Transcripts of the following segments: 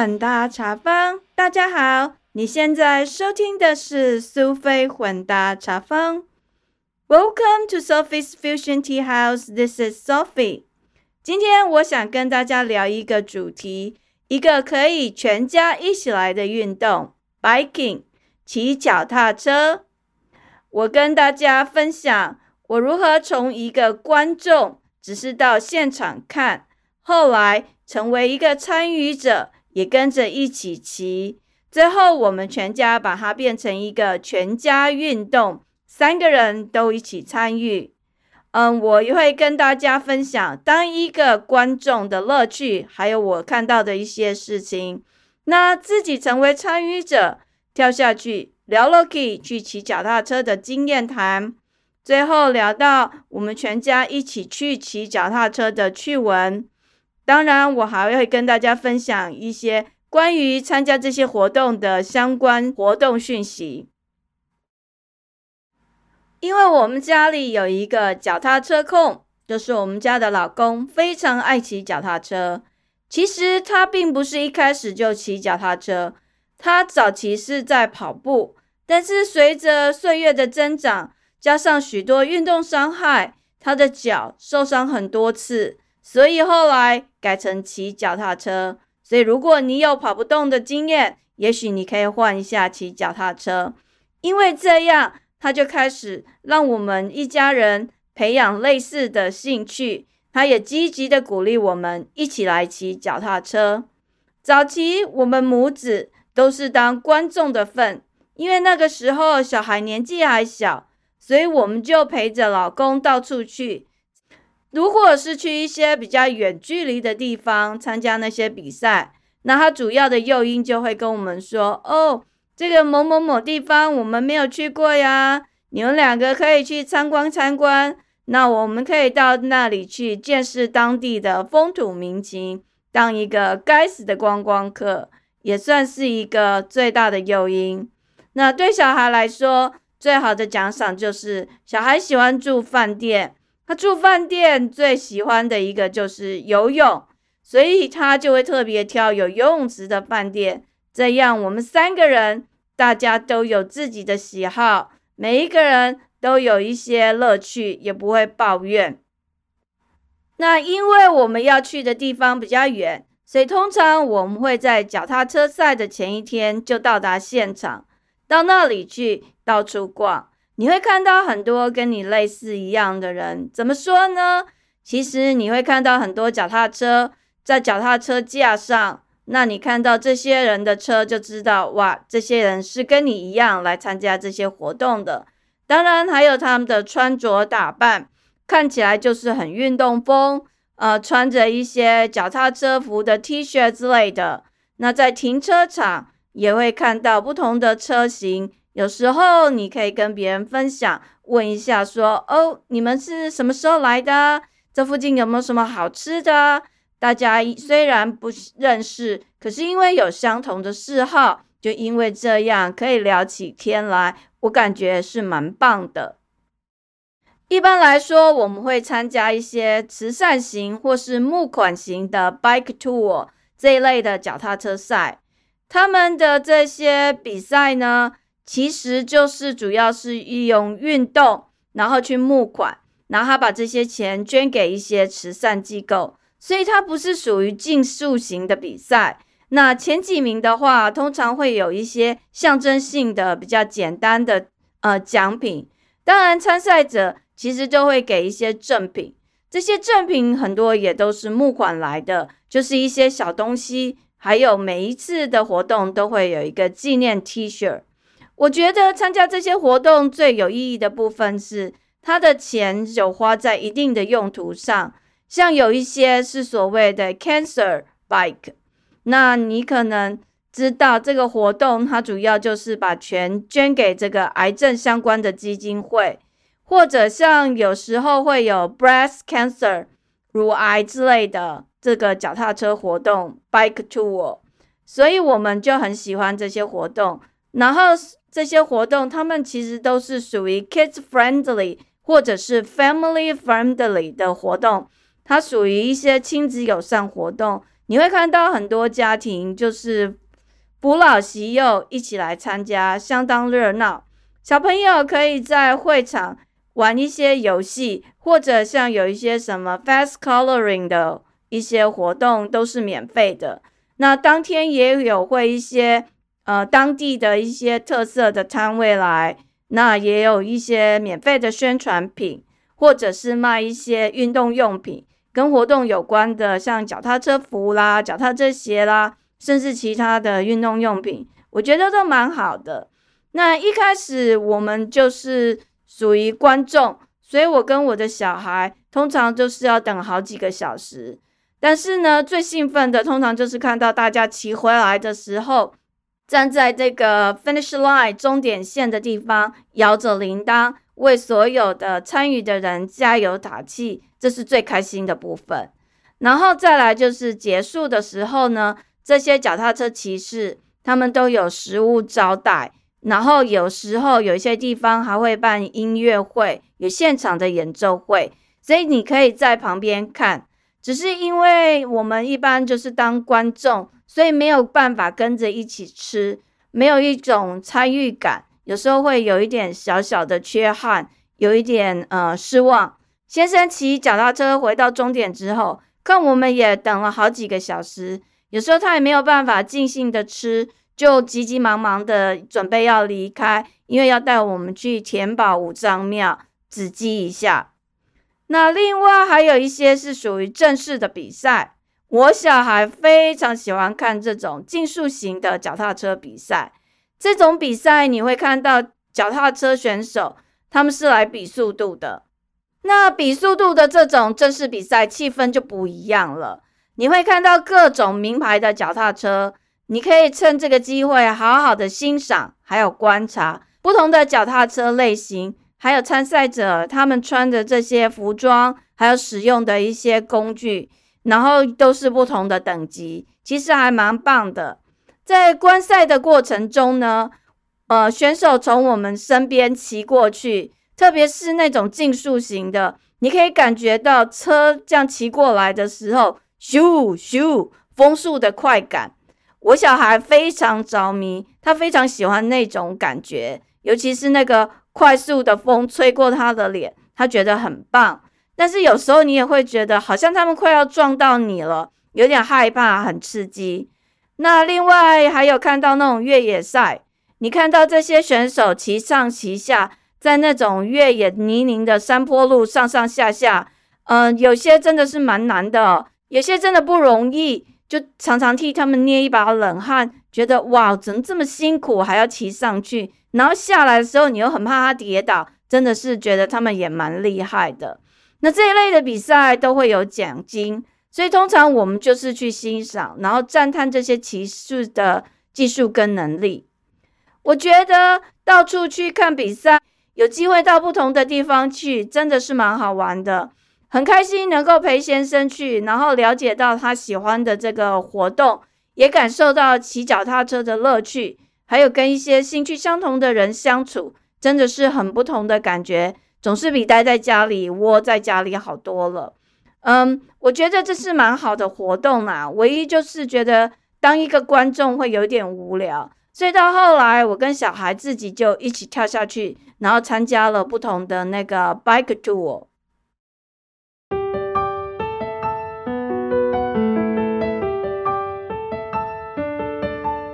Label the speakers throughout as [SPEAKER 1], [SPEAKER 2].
[SPEAKER 1] 混搭茶坊，大家好，你现在收听的是苏菲混搭茶坊。Welcome to Sophie's Fusion Tea House. This is Sophie. 今天我想跟大家聊一个主题，一个可以全家一起来的运动 ——biking，骑脚踏车。我跟大家分享我如何从一个观众，只是到现场看，后来成为一个参与者。也跟着一起骑，最后我们全家把它变成一个全家运动，三个人都一起参与。嗯，我也会跟大家分享当一个观众的乐趣，还有我看到的一些事情。那自己成为参与者，跳下去聊 Loki 去骑脚踏车的经验谈，最后聊到我们全家一起去骑脚踏车的趣闻。当然，我还会跟大家分享一些关于参加这些活动的相关活动讯息。因为我们家里有一个脚踏车控，就是我们家的老公，非常爱骑脚踏车。其实他并不是一开始就骑脚踏车，他早期是在跑步，但是随着岁月的增长，加上许多运动伤害，他的脚受伤很多次。所以后来改成骑脚踏车。所以如果你有跑不动的经验，也许你可以换一下骑脚踏车，因为这样他就开始让我们一家人培养类似的兴趣。他也积极的鼓励我们一起来骑脚踏车。早期我们母子都是当观众的份，因为那个时候小孩年纪还小，所以我们就陪着老公到处去。如果是去一些比较远距离的地方参加那些比赛，那他主要的诱因就会跟我们说：“哦，这个某某某地方我们没有去过呀，你们两个可以去参观参观。那我们可以到那里去见识当地的风土民情，当一个该死的观光客，也算是一个最大的诱因。那对小孩来说，最好的奖赏就是小孩喜欢住饭店。”他住饭店最喜欢的一个就是游泳，所以他就会特别挑有游泳池的饭店。这样我们三个人大家都有自己的喜好，每一个人都有一些乐趣，也不会抱怨。那因为我们要去的地方比较远，所以通常我们会在脚踏车赛的前一天就到达现场，到那里去到处逛。你会看到很多跟你类似一样的人，怎么说呢？其实你会看到很多脚踏车在脚踏车架上，那你看到这些人的车，就知道哇，这些人是跟你一样来参加这些活动的。当然，还有他们的穿着打扮，看起来就是很运动风，呃，穿着一些脚踏车服的 T 恤之类的。那在停车场也会看到不同的车型。有时候你可以跟别人分享，问一下说：“哦，你们是什么时候来的？这附近有没有什么好吃的？”大家虽然不认识，可是因为有相同的嗜好，就因为这样可以聊起天来。我感觉是蛮棒的。一般来说，我们会参加一些慈善型或是募款型的 bike tour 这一类的脚踏车赛。他们的这些比赛呢？其实就是主要是利用运动，然后去募款，然后他把这些钱捐给一些慈善机构，所以它不是属于竞速型的比赛。那前几名的话，通常会有一些象征性的、比较简单的呃奖品。当然，参赛者其实就会给一些赠品，这些赠品很多也都是募款来的，就是一些小东西，还有每一次的活动都会有一个纪念 T 恤。我觉得参加这些活动最有意义的部分是，他的钱有花在一定的用途上，像有一些是所谓的 cancer bike，那你可能知道这个活动它主要就是把钱捐给这个癌症相关的基金会，或者像有时候会有 breast cancer 乳癌之类的这个脚踏车活动 bike tour，所以我们就很喜欢这些活动，然后。这些活动，他们其实都是属于 kids friendly 或者是 family friendly 的活动，它属于一些亲子友善活动。你会看到很多家庭就是扶老携幼一起来参加，相当热闹。小朋友可以在会场玩一些游戏，或者像有一些什么 fast coloring 的一些活动都是免费的。那当天也有会一些呃当地的一些特色的摊位来，那也有一些免费的宣传品，或者是卖一些运动用品跟活动有关的，像脚踏车服啦、脚踏车鞋啦，甚至其他的运动用品，我觉得都蛮好的。那一开始我们就是属于观众，所以我跟我的小孩通常就是要等好几个小时。但是呢，最兴奋的通常就是看到大家骑回来的时候，站在这个 finish line 终点线的地方，摇着铃铛为所有的参与的人加油打气，这是最开心的部分。然后再来就是结束的时候呢，这些脚踏车骑士他们都有食物招待。然后有时候有一些地方还会办音乐会，有现场的演奏会，所以你可以在旁边看。只是因为我们一般就是当观众，所以没有办法跟着一起吃，没有一种参与感，有时候会有一点小小的缺憾，有一点呃失望。先生骑脚踏车回到终点之后，看我们也等了好几个小时，有时候他也没有办法尽兴的吃。就急急忙忙的准备要离开，因为要带我们去填宝五丈庙紫积一下。那另外还有一些是属于正式的比赛，我小孩非常喜欢看这种竞速型的脚踏车比赛。这种比赛你会看到脚踏车选手他们是来比速度的。那比速度的这种正式比赛气氛就不一样了，你会看到各种名牌的脚踏车。你可以趁这个机会好好的欣赏，还有观察不同的脚踏车类型，还有参赛者他们穿的这些服装，还有使用的一些工具，然后都是不同的等级，其实还蛮棒的。在观赛的过程中呢，呃，选手从我们身边骑过去，特别是那种竞速型的，你可以感觉到车这样骑过来的时候，咻咻风速的快感。我小孩非常着迷，他非常喜欢那种感觉，尤其是那个快速的风吹过他的脸，他觉得很棒。但是有时候你也会觉得好像他们快要撞到你了，有点害怕，很刺激。那另外还有看到那种越野赛，你看到这些选手骑上骑下，在那种越野泥泞的山坡路上上下下，嗯，有些真的是蛮难的，有些真的不容易。就常常替他们捏一把冷汗，觉得哇，怎么这么辛苦，还要骑上去，然后下来的时候，你又很怕他跌倒，真的是觉得他们也蛮厉害的。那这一类的比赛都会有奖金，所以通常我们就是去欣赏，然后赞叹这些骑士的技术跟能力。我觉得到处去看比赛，有机会到不同的地方去，真的是蛮好玩的。很开心能够陪先生去，然后了解到他喜欢的这个活动，也感受到骑脚踏车的乐趣，还有跟一些兴趣相同的人相处，真的是很不同的感觉，总是比待在家里窝在家里好多了。嗯，我觉得这是蛮好的活动啦，唯一就是觉得当一个观众会有点无聊，所以到后来我跟小孩自己就一起跳下去，然后参加了不同的那个 bike tour。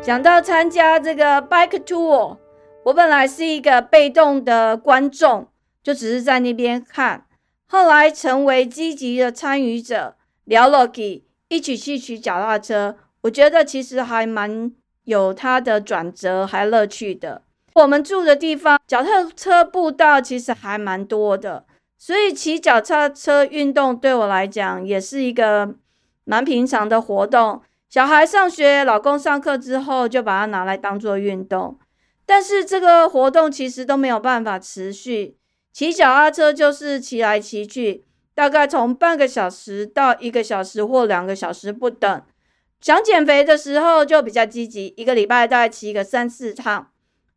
[SPEAKER 1] 讲到参加这个 bike tour，我本来是一个被动的观众，就只是在那边看。后来成为积极的参与者，聊了几，一起去骑脚踏车。我觉得其实还蛮有它的转折，还乐趣的。我们住的地方脚踏车步道其实还蛮多的，所以骑脚踏车运动对我来讲也是一个蛮平常的活动。小孩上学，老公上课之后，就把它拿来当做运动。但是这个活动其实都没有办法持续。骑脚踏车就是骑来骑去，大概从半个小时到一个小时或两个小时不等。想减肥的时候就比较积极，一个礼拜大概骑个三四趟。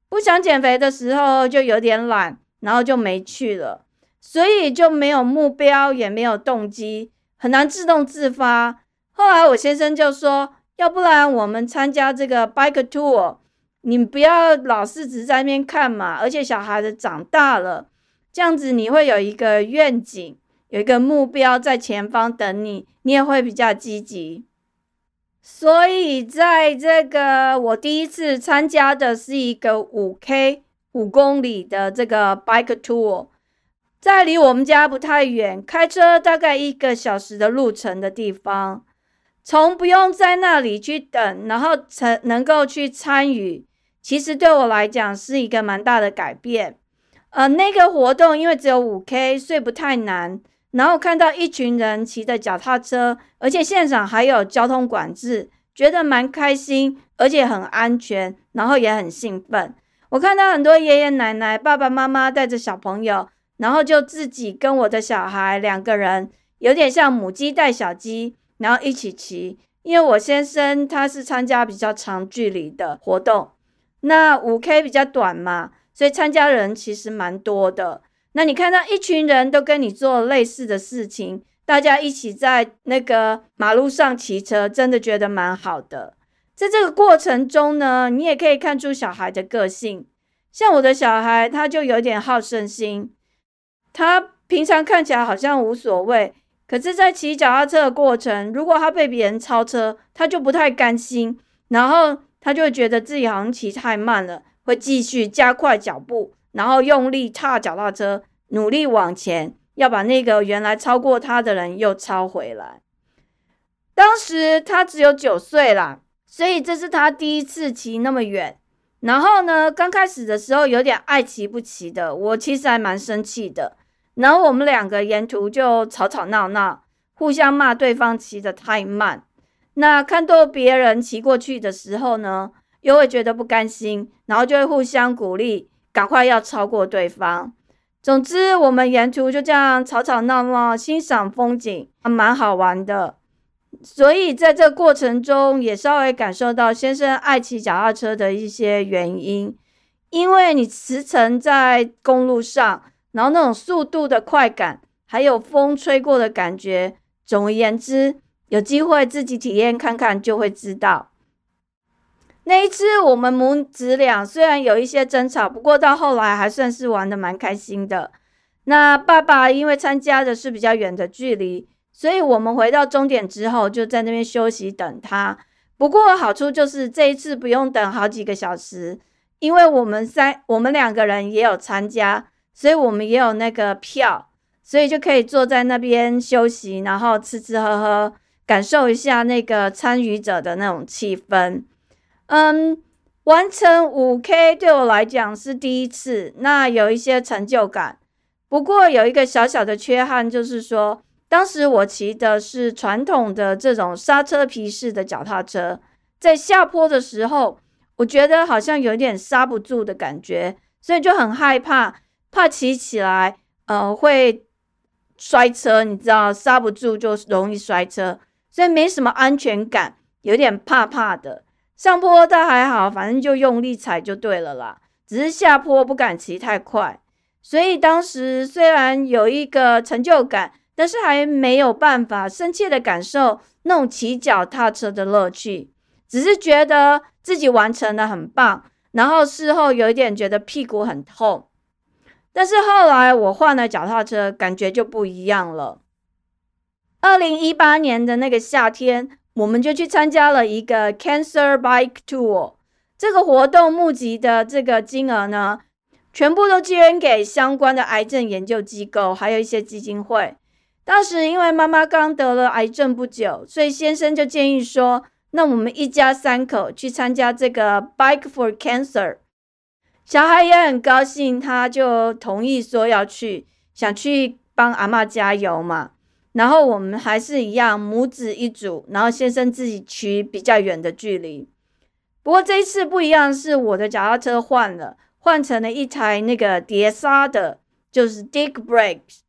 [SPEAKER 1] 不想减肥的时候就有点懒，然后就没去了。所以就没有目标，也没有动机，很难自动自发。后来我先生就说，要不然我们参加这个 bike tour，你不要老是只在那边看嘛，而且小孩子长大了，这样子你会有一个愿景，有一个目标在前方等你，你也会比较积极。所以在这个我第一次参加的是一个五 K 五公里的这个 bike tour。在离我们家不太远，开车大概一个小时的路程的地方，从不用在那里去等，然后才能够去参与，其实对我来讲是一个蛮大的改变。呃，那个活动因为只有五 K，所以不太难。然后看到一群人骑着脚踏车，而且现场还有交通管制，觉得蛮开心，而且很安全，然后也很兴奋。我看到很多爷爷奶奶、爸爸妈妈带着小朋友。然后就自己跟我的小孩两个人，有点像母鸡带小鸡，然后一起骑。因为我先生他是参加比较长距离的活动，那五 K 比较短嘛，所以参加人其实蛮多的。那你看到一群人都跟你做类似的事情，大家一起在那个马路上骑车，真的觉得蛮好的。在这个过程中呢，你也可以看出小孩的个性，像我的小孩，他就有点好胜心。他平常看起来好像无所谓，可是，在骑脚踏车的过程，如果他被别人超车，他就不太甘心，然后他就会觉得自己好像骑太慢了，会继续加快脚步，然后用力踏脚踏车，努力往前，要把那个原来超过他的人又超回来。当时他只有九岁啦，所以这是他第一次骑那么远。然后呢，刚开始的时候有点爱骑不骑的，我其实还蛮生气的。然后我们两个沿途就吵吵闹闹，互相骂对方骑得太慢。那看到别人骑过去的时候呢，又会觉得不甘心，然后就会互相鼓励，赶快要超过对方。总之，我们沿途就这样吵吵闹闹，欣赏风景，蛮好玩的。所以在这过程中，也稍微感受到先生爱骑脚踏车的一些原因，因为你驰骋在公路上。然后那种速度的快感，还有风吹过的感觉，总而言之，有机会自己体验看看就会知道。那一次我们母子俩虽然有一些争吵，不过到后来还算是玩的蛮开心的。那爸爸因为参加的是比较远的距离，所以我们回到终点之后就在那边休息等他。不过好处就是这一次不用等好几个小时，因为我们三我们两个人也有参加。所以我们也有那个票，所以就可以坐在那边休息，然后吃吃喝喝，感受一下那个参与者的那种气氛。嗯，完成五 K 对我来讲是第一次，那有一些成就感。不过有一个小小的缺憾，就是说当时我骑的是传统的这种刹车皮式的脚踏车，在下坡的时候，我觉得好像有点刹不住的感觉，所以就很害怕。怕骑起来，呃，会摔车，你知道，刹不住就容易摔车，所以没什么安全感，有点怕怕的。上坡倒还好，反正就用力踩就对了啦。只是下坡不敢骑太快，所以当时虽然有一个成就感，但是还没有办法深切的感受那种骑脚踏车的乐趣，只是觉得自己完成的很棒，然后事后有一点觉得屁股很痛。但是后来我换了脚踏车，感觉就不一样了。二零一八年的那个夏天，我们就去参加了一个 Cancer Bike Tour。这个活动募集的这个金额呢，全部都捐给相关的癌症研究机构，还有一些基金会。当时因为妈妈刚得了癌症不久，所以先生就建议说：“那我们一家三口去参加这个 Bike for Cancer。”小孩也很高兴，他就同意说要去，想去帮阿妈加油嘛。然后我们还是一样母子一组，然后先生自己骑比较远的距离。不过这一次不一样，是我的脚踏车换了，换成了一台那个碟刹的，就是 Dick Brakes，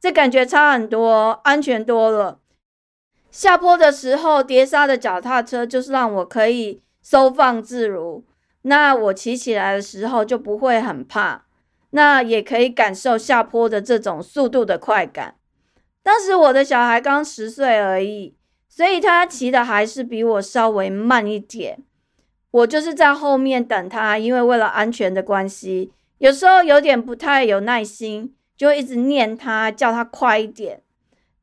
[SPEAKER 1] 这感觉差很多，安全多了。下坡的时候，碟刹的脚踏车就是让我可以收放自如。那我骑起来的时候就不会很怕，那也可以感受下坡的这种速度的快感。当时我的小孩刚十岁而已，所以他骑的还是比我稍微慢一点。我就是在后面等他，因为为了安全的关系，有时候有点不太有耐心，就一直念他，叫他快一点。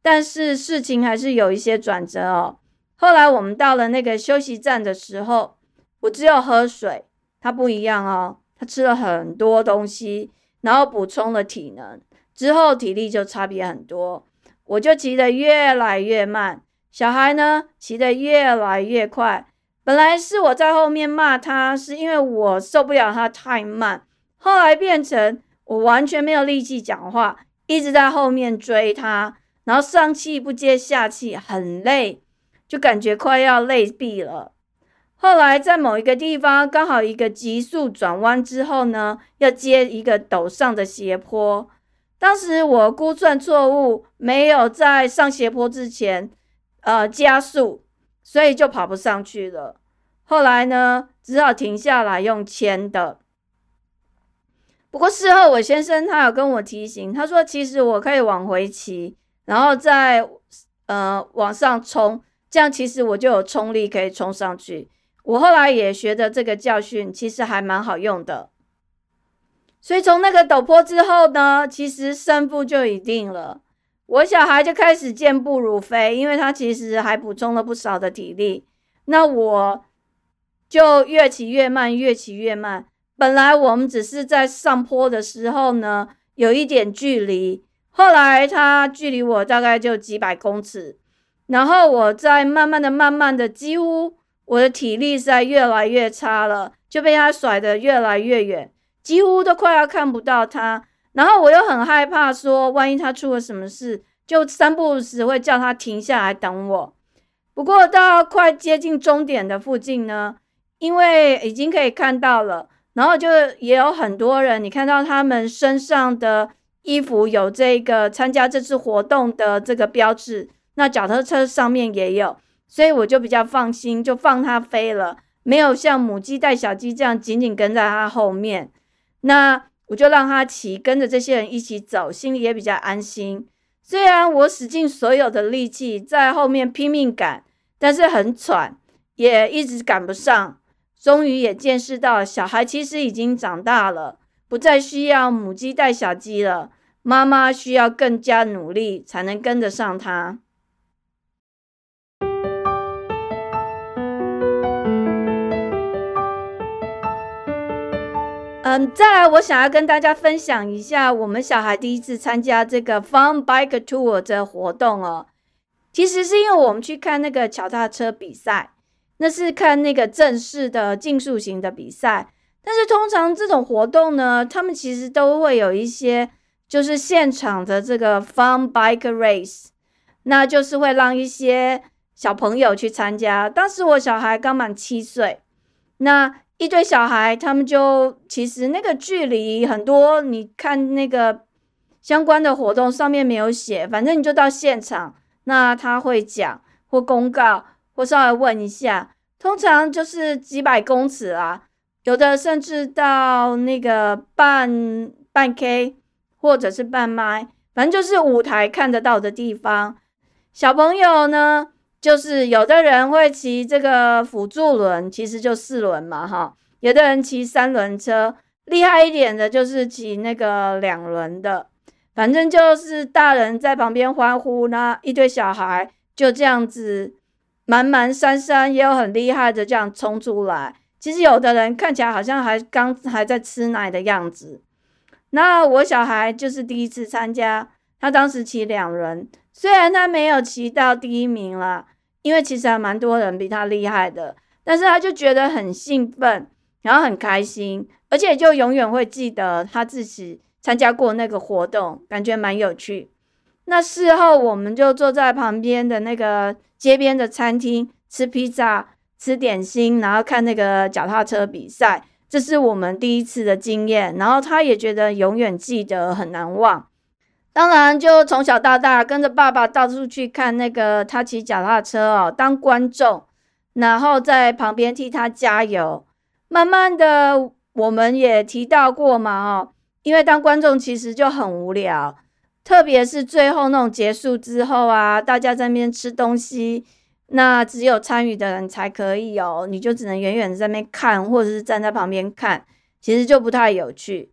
[SPEAKER 1] 但是事情还是有一些转折哦。后来我们到了那个休息站的时候，我只有喝水，他不一样哦，他吃了很多东西，然后补充了体能，之后体力就差别很多。我就骑得越来越慢，小孩呢骑得越来越快。本来是我在后面骂他，是因为我受不了他太慢。后来变成我完全没有力气讲话，一直在后面追他，然后上气不接下气，很累，就感觉快要累毙了。后来在某一个地方，刚好一个急速转弯之后呢，要接一个陡上的斜坡。当时我估算错误，没有在上斜坡之前，呃，加速。所以就跑不上去了。后来呢，只好停下来用牵的。不过事后我先生他有跟我提醒，他说其实我可以往回骑，然后再呃往上冲，这样其实我就有冲力可以冲上去。我后来也学的这个教训，其实还蛮好用的。所以从那个陡坡之后呢，其实胜负就已定了。我小孩就开始健步如飞，因为他其实还补充了不少的体力。那我就越骑越慢，越骑越慢。本来我们只是在上坡的时候呢，有一点距离。后来他距离我大概就几百公尺，然后我在慢慢的、慢慢的，几乎我的体力在越来越差了，就被他甩得越来越远，几乎都快要看不到他。然后我又很害怕，说万一他出了什么事，就三不五时会叫他停下来等我。不过到快接近终点的附近呢，因为已经可以看到了，然后就也有很多人，你看到他们身上的衣服有这个参加这次活动的这个标志，那脚踏车上面也有，所以我就比较放心，就放它飞了，没有像母鸡带小鸡这样紧紧跟在它后面。那。我就让他骑，跟着这些人一起走，心里也比较安心。虽然我使尽所有的力气在后面拼命赶，但是很喘，也一直赶不上。终于也见识到，小孩其实已经长大了，不再需要母鸡带小鸡了，妈妈需要更加努力才能跟得上他。嗯，再来，我想要跟大家分享一下我们小孩第一次参加这个 Fun Bike Tour 这活动哦。其实是因为我们去看那个脚踏车比赛，那是看那个正式的竞速型的比赛。但是通常这种活动呢，他们其实都会有一些就是现场的这个 Fun Bike Race，那就是会让一些小朋友去参加。当时我小孩刚满七岁，那。一堆小孩，他们就其实那个距离很多，你看那个相关的活动上面没有写，反正你就到现场，那他会讲或公告或稍微问一下，通常就是几百公尺啊，有的甚至到那个半半 K 或者是半麦，反正就是舞台看得到的地方。小朋友呢？就是有的人会骑这个辅助轮，其实就四轮嘛，哈。有的人骑三轮车，厉害一点的就是骑那个两轮的。反正就是大人在旁边欢呼，那一堆小孩就这样子满满山山，也有很厉害的这样冲出来。其实有的人看起来好像还刚还在吃奶的样子。那我小孩就是第一次参加，他当时骑两轮。虽然他没有骑到第一名了，因为其实还蛮多人比他厉害的，但是他就觉得很兴奋，然后很开心，而且就永远会记得他自己参加过那个活动，感觉蛮有趣。那事后我们就坐在旁边的那个街边的餐厅吃披萨、吃点心，然后看那个脚踏车比赛，这是我们第一次的经验。然后他也觉得永远记得，很难忘。当然，就从小到大跟着爸爸到处去看那个他骑脚踏车哦，当观众，然后在旁边替他加油。慢慢的，我们也提到过嘛，哦，因为当观众其实就很无聊，特别是最后那种结束之后啊，大家在那边吃东西，那只有参与的人才可以哦，你就只能远远在那边看，或者是站在旁边看，其实就不太有趣。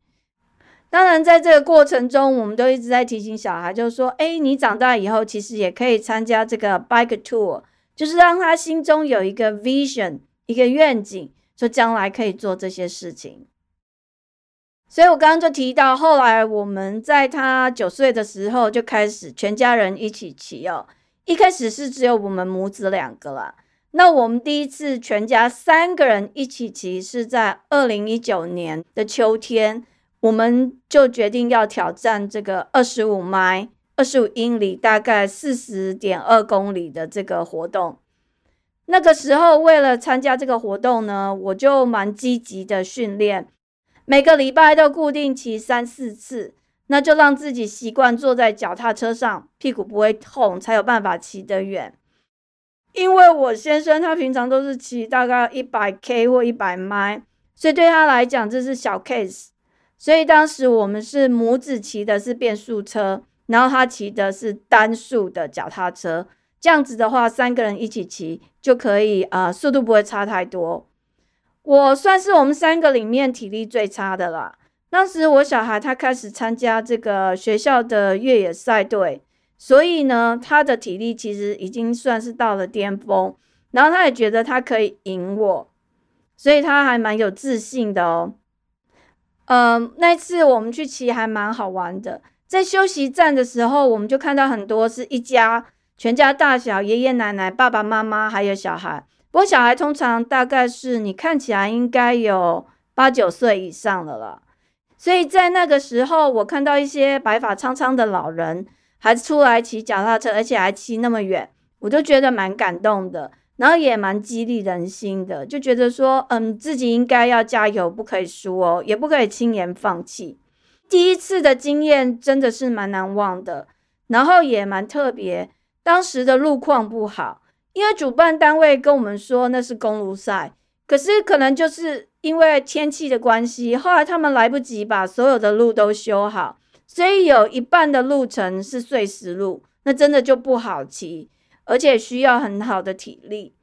[SPEAKER 1] 当然，在这个过程中，我们都一直在提醒小孩，就是说，哎，你长大以后其实也可以参加这个 bike tour，就是让他心中有一个 vision，一个愿景，说将来可以做这些事情。所以我刚刚就提到，后来我们在他九岁的时候就开始全家人一起骑哦。一开始是只有我们母子两个啦。那我们第一次全家三个人一起骑是在二零一九年的秋天，我们就决定要挑战这个二十五迈、二十五英里，大概四十点二公里的这个活动。那个时候为了参加这个活动呢，我就蛮积极的训练，每个礼拜都固定骑三四次。那就让自己习惯坐在脚踏车上，屁股不会痛，才有办法骑得远。因为我先生他平常都是骑大概一百 K 或一百迈，所以对他来讲这是小 case。所以当时我们是母子骑的是变速车，然后他骑的是单速的脚踏车。这样子的话，三个人一起骑就可以，呃，速度不会差太多。我算是我们三个里面体力最差的啦。当时我小孩他开始参加这个学校的越野赛队，所以呢，他的体力其实已经算是到了巅峰。然后他也觉得他可以赢我，所以他还蛮有自信的哦。嗯，那次我们去骑还蛮好玩的，在休息站的时候，我们就看到很多是一家全家大小，爷爷奶奶、爸爸妈妈还有小孩。不过小孩通常大概是你看起来应该有八九岁以上的了。所以在那个时候，我看到一些白发苍苍的老人还出来骑脚踏车，而且还骑那么远，我就觉得蛮感动的，然后也蛮激励人心的，就觉得说，嗯，自己应该要加油，不可以输哦，也不可以轻言放弃。第一次的经验真的是蛮难忘的，然后也蛮特别。当时的路况不好，因为主办单位跟我们说那是公路赛，可是可能就是。因为天气的关系，后来他们来不及把所有的路都修好，所以有一半的路程是碎石路，那真的就不好骑，而且需要很好的体力。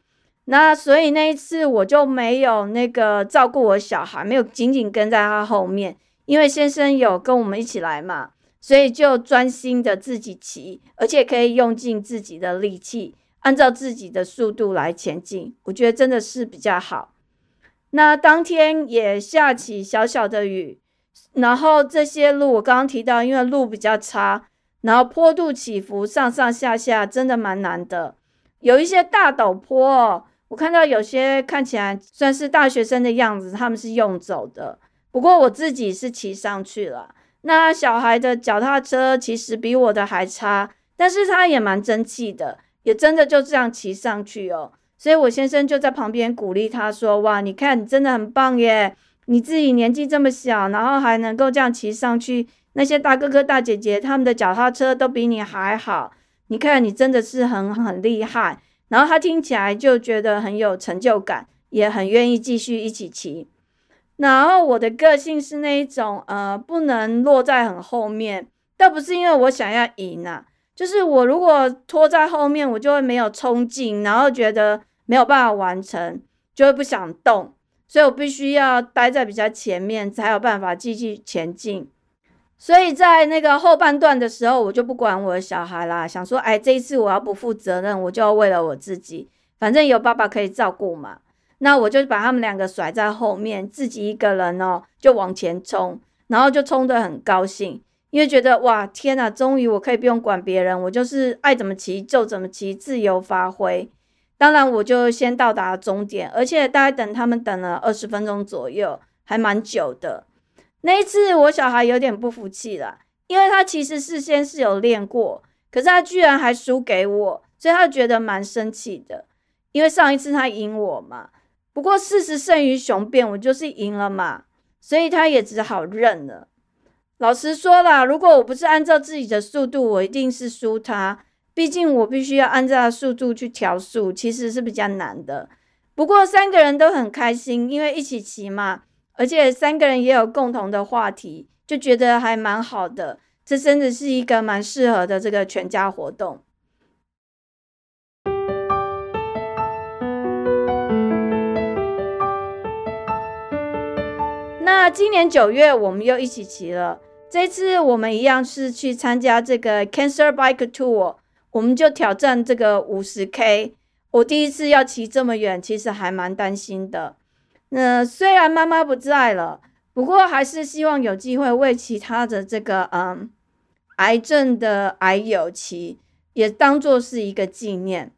[SPEAKER 1] 那所以那一次我就没有那个照顾我小孩，没有紧紧跟在他后面，因为先生有跟我们一起来嘛，所以就专心的自己骑，而且可以用尽自己的力气，按照自己的速度来前进。我觉得真的是比较好。那当天也下起小小的雨，然后这些路我刚刚提到，因为路比较差，然后坡度起伏上上下下，真的蛮难的。有一些大陡坡，哦我看到有些看起来算是大学生的样子，他们是用走的。不过我自己是骑上去了。那小孩的脚踏车其实比我的还差，但是他也蛮争气的，也真的就这样骑上去哦。所以我先生就在旁边鼓励他说：“哇，你看你真的很棒耶！你自己年纪这么小，然后还能够这样骑上去，那些大哥哥大姐姐他们的脚踏车都比你还好。你看你真的是很很厉害。”然后他听起来就觉得很有成就感，也很愿意继续一起骑。然后我的个性是那一种，呃，不能落在很后面，倒不是因为我想要赢啊，就是我如果拖在后面，我就会没有冲劲，然后觉得。没有办法完成，就会不想动，所以我必须要待在比较前面，才有办法继续前进。所以在那个后半段的时候，我就不管我的小孩啦，想说，哎，这一次我要不负责任，我就要为了我自己，反正有爸爸可以照顾嘛。那我就把他们两个甩在后面，自己一个人哦，就往前冲，然后就冲得很高兴，因为觉得哇，天呐，终于我可以不用管别人，我就是爱怎么骑就怎么骑，自由发挥。当然，我就先到达终点，而且大概等他们等了二十分钟左右，还蛮久的。那一次，我小孩有点不服气了，因为他其实事先是有练过，可是他居然还输给我，所以他觉得蛮生气的。因为上一次他赢我嘛，不过事实胜于雄辩，我就是赢了嘛，所以他也只好认了。老实说啦，如果我不是按照自己的速度，我一定是输他。毕竟我必须要按照速度去调速，其实是比较难的。不过三个人都很开心，因为一起骑嘛，而且三个人也有共同的话题就觉得还蛮好的。这真的是一个蛮适合的这个全家活动。那今年九月我们又一起骑了这次我们一样是去参加这个 cancer bike tour 我们就挑战这个五十 k 我第一次要骑这么远其实还蛮担心的那虽然妈妈不在了，不过还是希望有机会为其他的这个嗯癌症的癌友骑，也当做是一个纪念。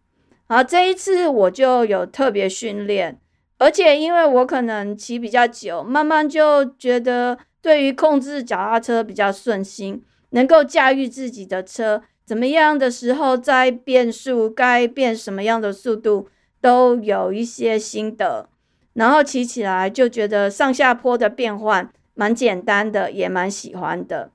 [SPEAKER 1] 好，这一次我就有特别训练，而且因为我可能骑比较久，慢慢就觉得对于控制脚踏车比较顺心，能够驾驭自己的车。怎么样的时候，在变速该变什么样的速度，都有一些心得，然后骑起来就觉得上下坡的变换蛮简单的，也蛮喜欢的。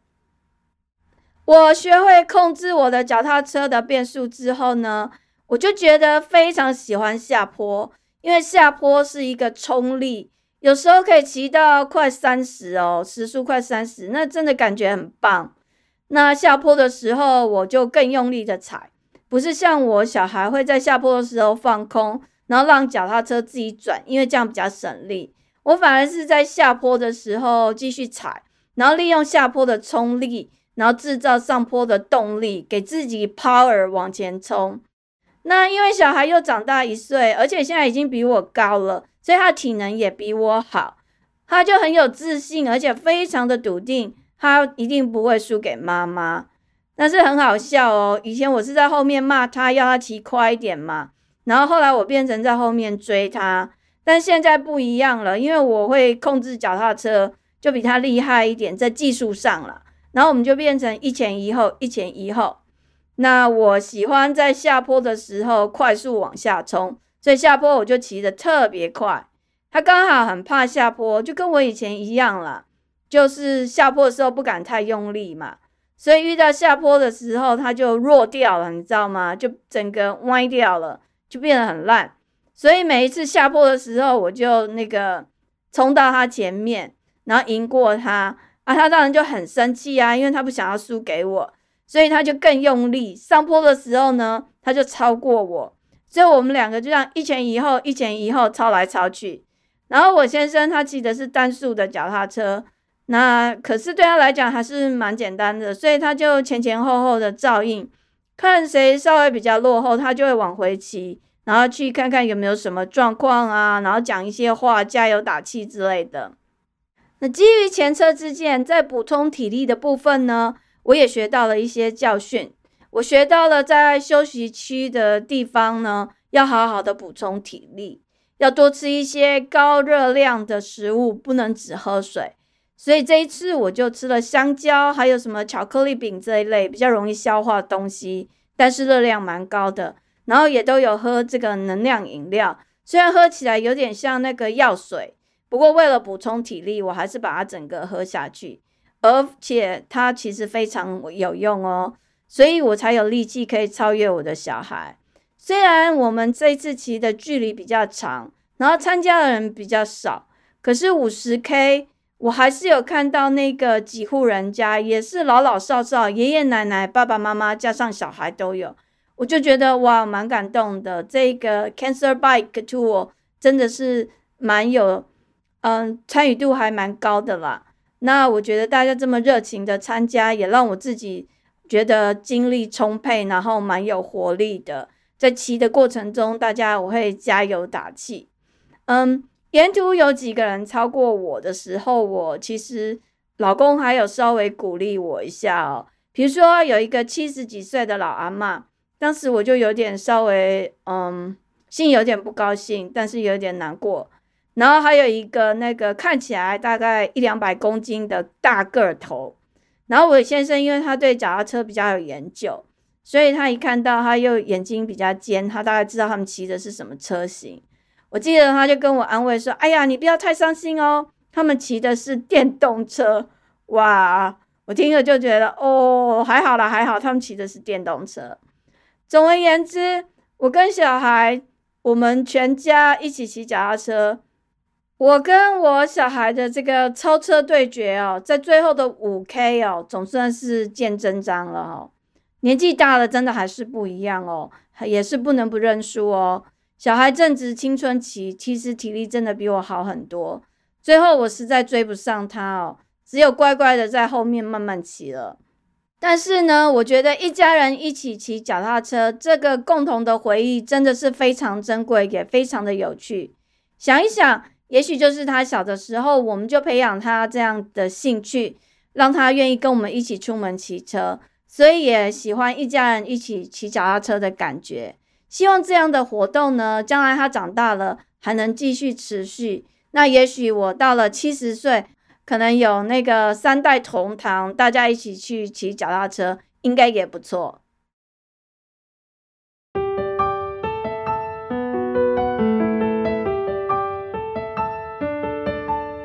[SPEAKER 1] 我学会控制我的脚踏车的变速之后呢，我就觉得非常喜欢下坡，因为下坡是一个冲力，有时候可以骑到快三十哦，时速快三十，那真的感觉很棒。那下坡的时候，我就更用力的踩，不是像我小孩会在下坡的时候放空，然后让脚踏车自己转，因为这样比较省力。我反而是在下坡的时候继续踩，然后利用下坡的冲力，然后制造上坡的动力，给自己 power 往前冲。那因为小孩又长大一岁，而且现在已经比我高了，所以他体能也比我好，他就很有自信，而且非常的笃定。他一定不会输给妈妈，但是很好笑哦。以前我是在后面骂他，要他骑快一点嘛，然后后来我变成在后面追他，但现在不一样了，因为我会控制脚踏车，就比他厉害一点，在技术上了。然后我们就变成一前一后，一前一后。那我喜欢在下坡的时候快速往下冲，所以下坡我就骑得特别快。他刚好很怕下坡，就跟我以前一样了。就是下坡的时候不敢太用力嘛，所以遇到下坡的时候，他就弱掉了，你知道吗？就整个歪掉了，就变得很烂。所以每一次下坡的时候，我就那个冲到他前面，然后赢过他啊，他当然就很生气啊，因为他不想要输给我，所以他就更用力。上坡的时候呢，他就超过我，所以我们两个就这样一前一后，一前一后超来超去。然后我先生他骑的是单速的脚踏车。那可是对他来讲还是蛮简单的，所以他就前前后后的照应，看谁稍微比较落后，他就会往回骑，然后去看看有没有什么状况啊，然后讲一些话，加油打气之类的。那基于前车之鉴，在补充体力的部分呢，我也学到了一些教训。我学到了在休息区的地方呢，要好好的补充体力，要多吃一些高热量的食物，不能只喝水。所以这一次我就吃了香蕉，还有什么巧克力饼这一类比较容易消化的东西，但是热量蛮高的。然后也都有喝这个能量饮料，虽然喝起来有点像那个药水，不过为了补充体力，我还是把它整个喝下去。而且它其实非常有用哦，所以我才有力气可以超越我的小孩。虽然我们这次骑的距离比较长，然后参加的人比较少，可是五十 K。我还是有看到那个几户人家，也是老老少少、爷爷奶奶、爸爸妈妈加上小孩都有，我就觉得哇，蛮感动的。这个 Cancer Bike Tour 真的是蛮有，嗯，参与度还蛮高的啦。那我觉得大家这么热情的参加，也让我自己觉得精力充沛，然后蛮有活力的。在骑的过程中，大家我会加油打气，嗯。沿途有几个人超过我的时候，我其实老公还有稍微鼓励我一下哦。比如说有一个七十几岁的老阿妈，当时我就有点稍微嗯，心有点不高兴，但是有点难过。然后还有一个那个看起来大概一两百公斤的大个头，然后我先生因为他对脚踏车比较有研究，所以他一看到他又眼睛比较尖，他大概知道他们骑的是什么车型。我记得他就跟我安慰说：“哎呀，你不要太伤心哦，他们骑的是电动车。”哇，我听了就觉得哦，还好啦，还好他们骑的是电动车。总而言之，我跟小孩，我们全家一起骑脚踏车。我跟我小孩的这个超车对决哦，在最后的五 K 哦，总算是见真章了哦。年纪大了，真的还是不一样哦，也是不能不认输哦。小孩正值青春期，其实体力真的比我好很多，最后我实在追不上他哦，只有乖乖的在后面慢慢骑了。但是呢，我觉得一家人一起骑脚踏车，这个共同的回忆真的是非常珍贵，也非常的有趣。想一想，也许就是他小的时候，我们就培养他这样的兴趣，让他愿意跟我们一起出门骑车，所以也喜欢一家人一起骑脚踏车的感觉。希望这样的活动呢，将来他长大了还能继续持续。那也许我到了七十岁。可能有那个三代同堂，大家一起去骑脚踏车，应该也不错。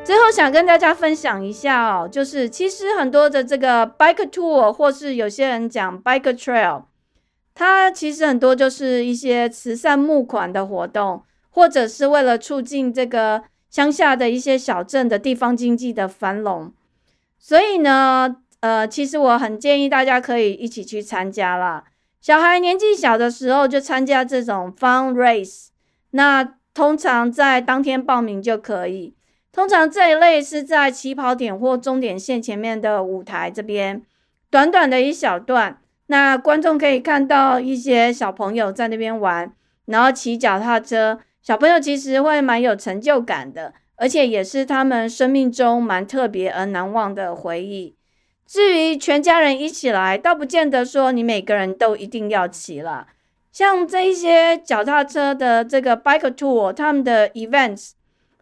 [SPEAKER 1] 最后想跟大家分享一下哦，就是其实很多的这个 bike tour，或是有些人讲 bike trail，它其实很多就是一些慈善募款的活动，或者是为了促进这个。乡下的一些小镇的地方经济的繁荣，所以呢，呃，其实我很建议大家可以一起去参加啦。小孩年纪小的时候就参加这种 fun race，那通常在当天报名就可以。通常这一类是在起跑点或终点线前面的舞台这边，短短的一小段，那观众可以看到一些小朋友在那边玩，然后骑脚踏车。小朋友其实会蛮有成就感的，而且也是他们生命中蛮特别而难忘的回忆。至于全家人一起来，倒不见得说你每个人都一定要骑了。像这一些脚踏车的这个 bike tour，他们的 events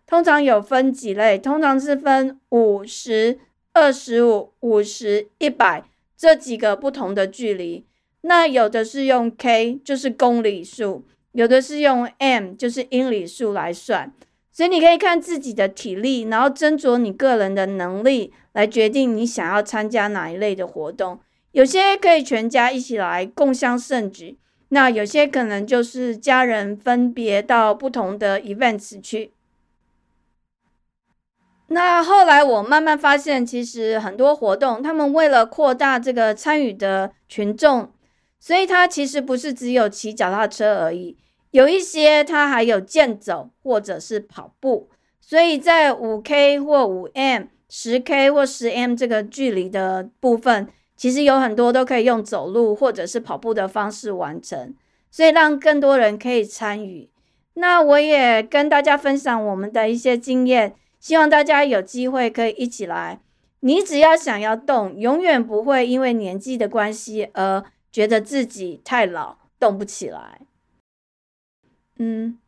[SPEAKER 1] 通常有分几类，通常是分五十、二十五、五十、一百这几个不同的距离。那有的是用 K，就是公里数。有的是用 m，就是英里数来算，所以你可以看自己的体力，然后斟酌你个人的能力来决定你想要参加哪一类的活动。有些可以全家一起来共襄盛举，那有些可能就是家人分别到不同的 events 去。那后来我慢慢发现，其实很多活动，他们为了扩大这个参与的群众。所以它其实不是只有骑脚踏车而已，有一些它还有健走或者是跑步。所以在五 K 或五 M、十 K 或十 M 这个距离的部分，其实有很多都可以用走路或者是跑步的方式完成，所以让更多人可以参与。那我也跟大家分享我们的一些经验，希望大家有机会可以一起来。你只要想要动，永远不会因为年纪的关系而。觉得自己太老，动不起来。嗯，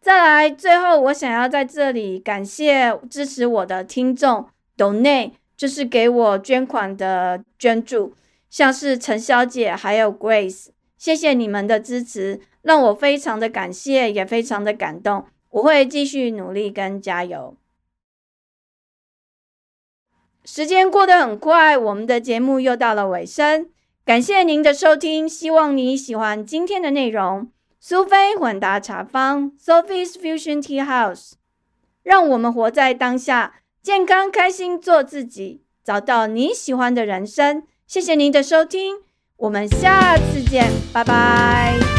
[SPEAKER 1] 再来，最后我想要在这里感谢支持我的听众，Donate 就是给我捐款的捐助，像是陈小姐还有 Grace，谢谢你们的支持，让我非常的感谢，也非常的感动。我会继续努力跟加油。时间过得很快，我们的节目又到了尾声。感谢您的收听，希望你喜欢今天的内容。苏菲混搭茶坊 （Sophie's Fusion Tea House），让我们活在当下，健康开心做自己，找到你喜欢的人生。谢谢您的收听，我们下次见，拜拜。